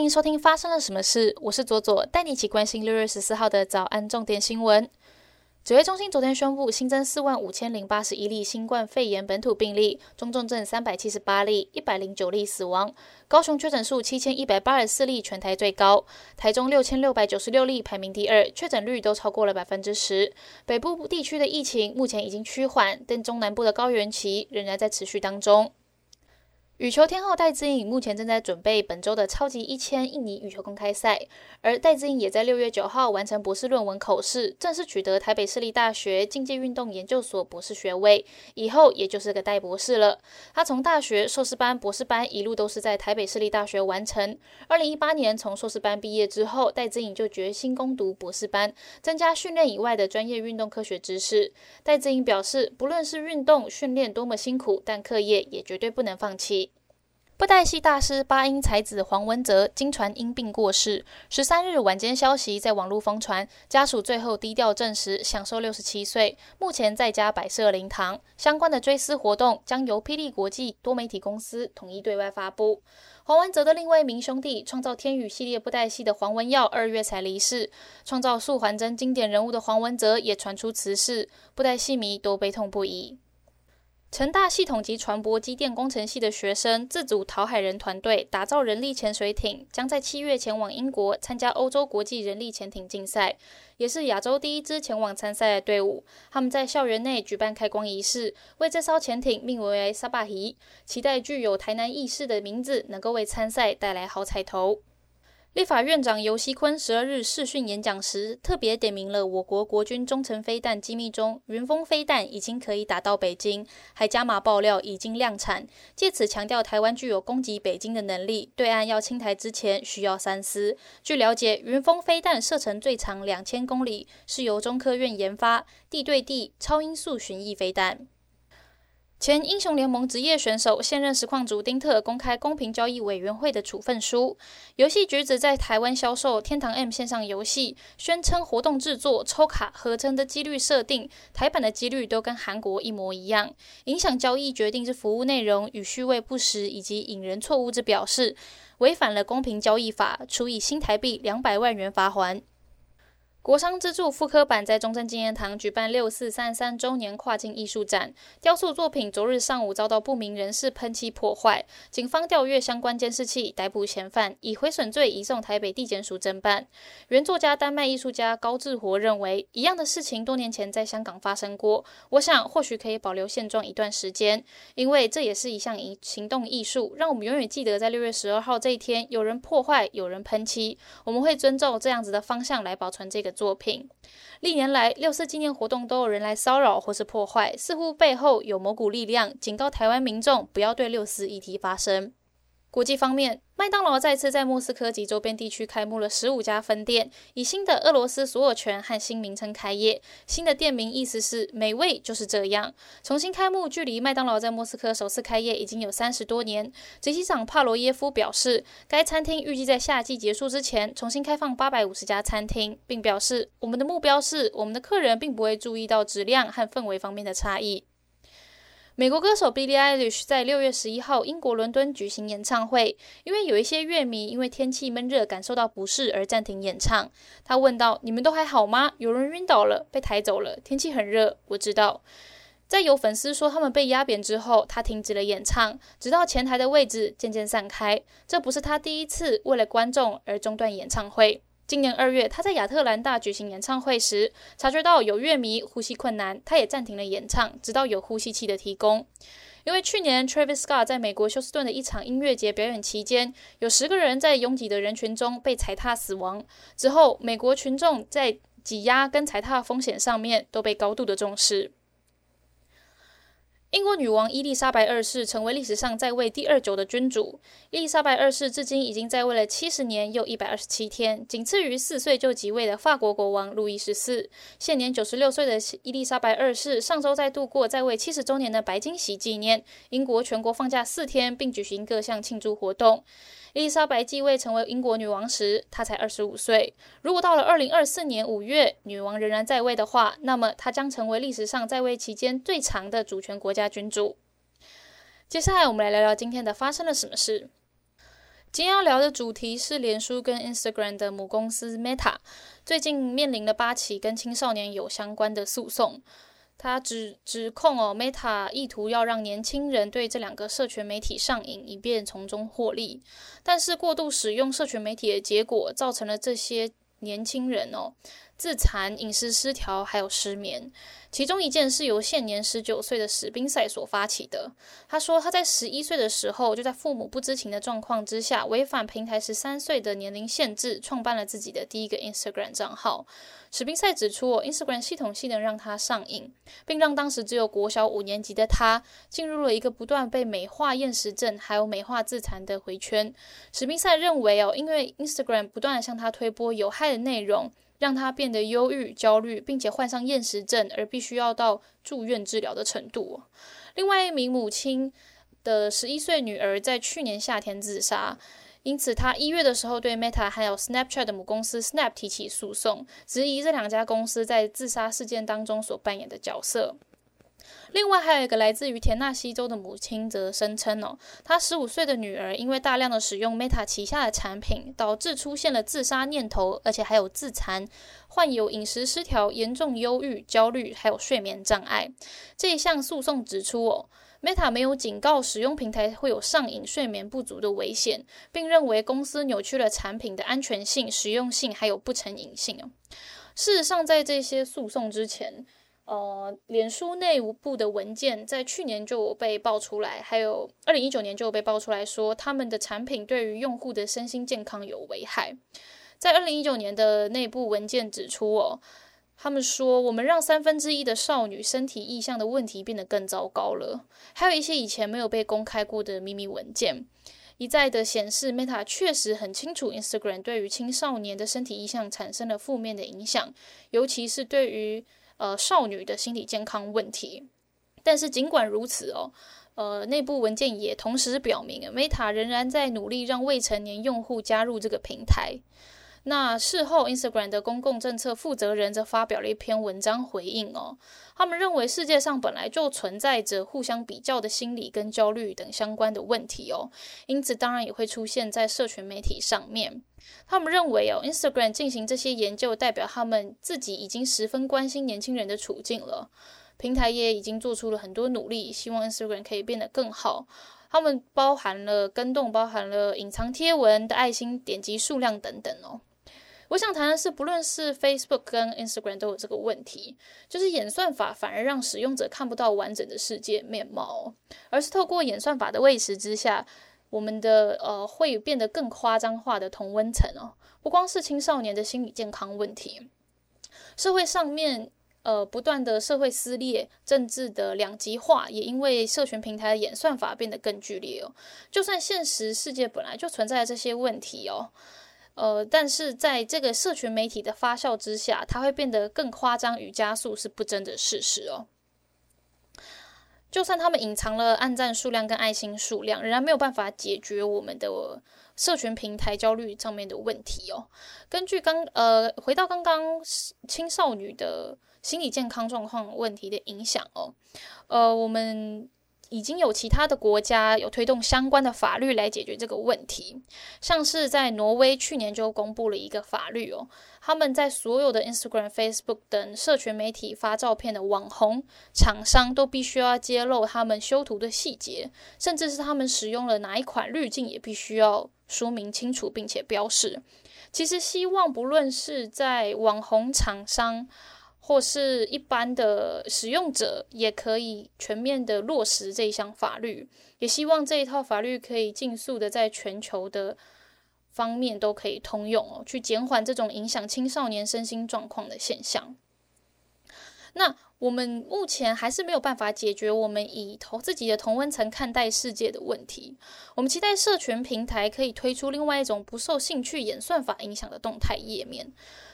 欢迎收听发生了什么事，我是左左，带你一起关心六月十四号的早安重点新闻。指挥中心昨天宣布新增四万五千零八十一例新冠肺炎本土病例，中重症三百七十八例，一百零九例死亡。高雄确诊数七千一百八十四例，全台最高；台中六千六百九十六例，排名第二，确诊率都超过了百分之十。北部地区的疫情目前已经趋缓，但中南部的高原期仍然在持续当中。羽球天后戴资颖目前正在准备本周的超级一千印尼羽球公开赛，而戴资颖也在六月九号完成博士论文口试，正式取得台北市立大学竞技运动研究所博士学位，以后也就是个戴博士了。他从大学、硕士班、博士班一路都是在台北市立大学完成。二零一八年从硕士班毕业之后，戴资颖就决心攻读博士班，增加训练以外的专业运动科学知识。戴资颖表示，不论是运动训练多么辛苦，但课业也绝对不能放弃。布袋戏大师八音才子黄文泽经传因病过世，十三日晚间消息在网络疯传，家属最后低调证实享受六十七岁，目前在家摆设灵堂。相关的追思活动将由霹雳国际多媒体公司统一对外发布。黄文泽的另外一名兄弟，创造天宇系列布袋戏的黄文耀，二月才离世。创造素还真经典人物的黄文泽也传出辞世，布袋戏迷都悲痛不已。成大系统及船舶机电工程系的学生自组讨海人团队，打造人力潜水艇，将在七月前往英国参加欧洲国际人力潜艇竞赛，也是亚洲第一支前往参赛的队伍。他们在校园内举办开光仪式，为这艘潜艇命名为“沙巴希”，期待具有台南意识的名字能够为参赛带来好彩头。立法院长游锡坤十二日视讯演讲时，特别点名了我国国军中程飞弹机密中，云峰飞弹已经可以打到北京，还加码爆料已经量产，借此强调台湾具有攻击北京的能力。对岸要清台之前需要三思。据了解，云峰飞弹射程最长两千公里，是由中科院研发，地对地超音速巡弋飞弹。前英雄联盟职业选手、现任实况主丁特公开公平交易委员会的处分书。游戏橘子在台湾销售天堂 M 线上游戏，宣称活动制作、抽卡、合成的几率设定，台版的几率都跟韩国一模一样。影响交易决定之服务内容与虚伪不实以及引人错误之表示，违反了公平交易法，处以新台币两百万元罚锾。国商资助复刻版在中正纪念堂举办六四三三周年跨境艺术展，雕塑作品昨日上午遭到不明人士喷漆破坏，警方调阅相关监视器，逮捕嫌犯，以毁损罪移送台北地检署侦办。原作家丹麦艺术家高志活认为，一样的事情多年前在香港发生过，我想或许可以保留现状一段时间，因为这也是一项行行动艺术，让我们永远记得在六月十二号这一天，有人破坏，有人喷漆，我们会尊重这样子的方向来保存这个。作品历年来六四纪念活动都有人来骚扰或是破坏，似乎背后有某股力量警告台湾民众不要对六四议题发声。国际方面，麦当劳再次在莫斯科及周边地区开幕了十五家分店，以新的俄罗斯所有权和新名称开业。新的店名意思是“美味就是这样”。重新开幕距离麦当劳在莫斯科首次开业已经有三十多年。执行长帕罗耶夫表示，该餐厅预计在夏季结束之前重新开放八百五十家餐厅，并表示我们的目标是我们的客人并不会注意到质量和氛围方面的差异。美国歌手 Billie Eilish 在六月十一号英国伦敦举行演唱会，因为有一些乐迷因为天气闷热感受到不适而暂停演唱。他问道：“你们都还好吗？有人晕倒了，被抬走了。天气很热，我知道。”在有粉丝说他们被压扁之后，他停止了演唱，直到前台的位置渐渐散开。这不是他第一次为了观众而中断演唱会。今年二月，他在亚特兰大举行演唱会时，察觉到有乐迷呼吸困难，他也暂停了演唱，直到有呼吸器的提供。因为去年 Travis Scott 在美国休斯顿的一场音乐节表演期间，有十个人在拥挤的人群中被踩踏死亡。之后，美国群众在挤压跟踩踏风险上面都被高度的重视。英国女王伊丽莎白二世成为历史上在位第二久的君主。伊丽莎白二世至今已经在位了七十年又一百二十七天，仅次于四岁就即位的法国国王路易十四。现年九十六岁的伊丽莎白二世上周在度过在位七十周年的白金禧纪念，英国全国放假四天，并举行各项庆祝活动。伊丽莎白继位成为英国女王时，她才二十五岁。如果到了二零二四年五月，女王仍然在位的话，那么她将成为历史上在位期间最长的主权国家君主。接下来，我们来聊聊今天的发生了什么事。今天要聊的主题是脸书跟 Instagram 的母公司 Meta 最近面临了八起跟青少年有相关的诉讼。他指指控哦，Meta 意图要让年轻人对这两个社群媒体上瘾，以便从中获利。但是过度使用社群媒体的结果，造成了这些年轻人哦。自残、饮食失调，还有失眠。其中一件是由现年十九岁的史宾塞所发起的。他说，他在十一岁的时候，就在父母不知情的状况之下，违反平台十三岁的年龄限制，创办了自己的第一个 Instagram 账号。史宾塞指出，Instagram 系统性能让他上瘾，并让当时只有国小五年级的他进入了一个不断被美化厌食症，还有美化自残的回圈。史宾塞认为，哦，因为 Instagram 不断向他推播有害的内容。让他变得忧郁、焦虑，并且患上厌食症，而必须要到住院治疗的程度。另外一名母亲的十一岁女儿在去年夏天自杀，因此她一月的时候对 Meta 还有 Snapchat 的母公司 Snap 提起诉讼，质疑这两家公司在自杀事件当中所扮演的角色。另外还有一个来自于田纳西州的母亲则声称哦，她十五岁的女儿因为大量的使用 Meta 旗下的产品，导致出现了自杀念头，而且还有自残，患有饮食失调、严重忧郁、焦虑，还有睡眠障碍。这一项诉讼指出哦，Meta 没有警告使用平台会有上瘾、睡眠不足的危险，并认为公司扭曲了产品的安全性、实用性还有不成瘾性。事实上，在这些诉讼之前。呃，脸书内部的文件在去年就被爆出来，还有二零一九年就被爆出来说，他们的产品对于用户的身心健康有危害。在二零一九年的内部文件指出，哦，他们说我们让三分之一的少女身体意向的问题变得更糟糕了。还有一些以前没有被公开过的秘密文件，一再的显示，Meta 确实很清楚 Instagram 对于青少年的身体意向产生了负面的影响，尤其是对于。呃，少女的心理健康问题，但是尽管如此哦，呃，内部文件也同时表明，Meta 仍然在努力让未成年用户加入这个平台。那事后，Instagram 的公共政策负责人则发表了一篇文章回应哦。他们认为世界上本来就存在着互相比较的心理跟焦虑等相关的问题哦，因此当然也会出现在社群媒体上面。他们认为哦，Instagram 进行这些研究，代表他们自己已经十分关心年轻人的处境了。平台也已经做出了很多努力，希望 Instagram 可以变得更好。他们包含了跟动，包含了隐藏贴文的爱心点击数量等等哦。我想谈的是，不论是 Facebook 跟 Instagram 都有这个问题，就是演算法反而让使用者看不到完整的世界面貌，而是透过演算法的喂食之下，我们的呃会变得更夸张化的同温层哦。不光是青少年的心理健康问题，社会上面呃不断的社会撕裂、政治的两极化，也因为社群平台的演算法变得更剧烈哦。就算现实世界本来就存在这些问题哦。呃，但是在这个社群媒体的发酵之下，它会变得更夸张与加速，是不争的事实哦。就算他们隐藏了按赞数量跟爱心数量，仍然没有办法解决我们的社群平台焦虑上面的问题哦。根据刚呃，回到刚刚青少女的心理健康状况问题的影响哦，呃，我们。已经有其他的国家有推动相关的法律来解决这个问题，像是在挪威去年就公布了一个法律哦，他们在所有的 Instagram、Facebook 等社群媒体发照片的网红厂商都必须要揭露他们修图的细节，甚至是他们使用了哪一款滤镜也必须要说明清楚并且标示。其实希望不论是在网红厂商。或是一般的使用者也可以全面的落实这一项法律，也希望这一套法律可以尽速的在全球的方面都可以通用哦，去减缓这种影响青少年身心状况的现象。那。我们目前还是没有办法解决我们以同自己的同温层看待世界的问题。我们期待社群平台可以推出另外一种不受兴趣演算法影响的动态页面，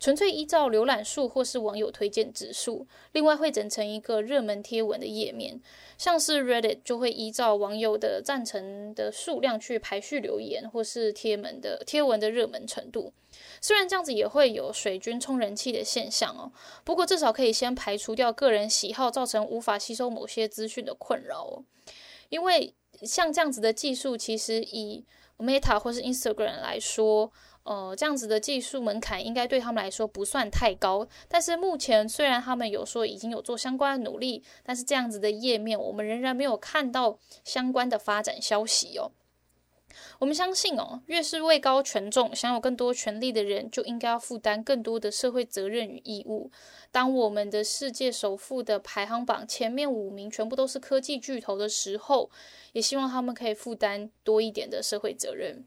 纯粹依照浏览数或是网友推荐指数，另外会整成一个热门贴文的页面，像是 Reddit 就会依照网友的赞成的数量去排序留言或是贴文的贴文的热门程度。虽然这样子也会有水军充人气的现象哦，不过至少可以先排除掉个人喜好造成无法吸收某些资讯的困扰哦。因为像这样子的技术，其实以 Meta 或是 Instagram 来说，呃，这样子的技术门槛应该对他们来说不算太高。但是目前虽然他们有说已经有做相关的努力，但是这样子的页面我们仍然没有看到相关的发展消息哦。我们相信哦，越是位高权重、享有更多权力的人，就应该要负担更多的社会责任与义务。当我们的世界首富的排行榜前面五名全部都是科技巨头的时候，也希望他们可以负担多一点的社会责任。